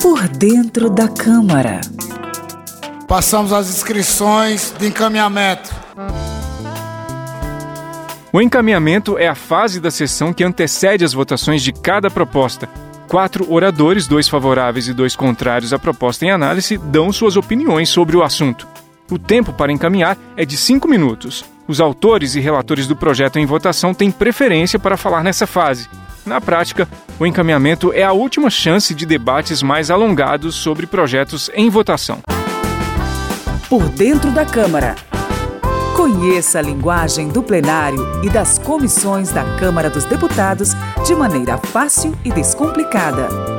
Por dentro da Câmara. Passamos as inscrições de encaminhamento. O encaminhamento é a fase da sessão que antecede as votações de cada proposta. Quatro oradores, dois favoráveis e dois contrários à proposta em análise, dão suas opiniões sobre o assunto. O tempo para encaminhar é de cinco minutos. Os autores e relatores do projeto em votação têm preferência para falar nessa fase. Na prática, o encaminhamento é a última chance de debates mais alongados sobre projetos em votação. Por dentro da Câmara. Conheça a linguagem do plenário e das comissões da Câmara dos Deputados de maneira fácil e descomplicada.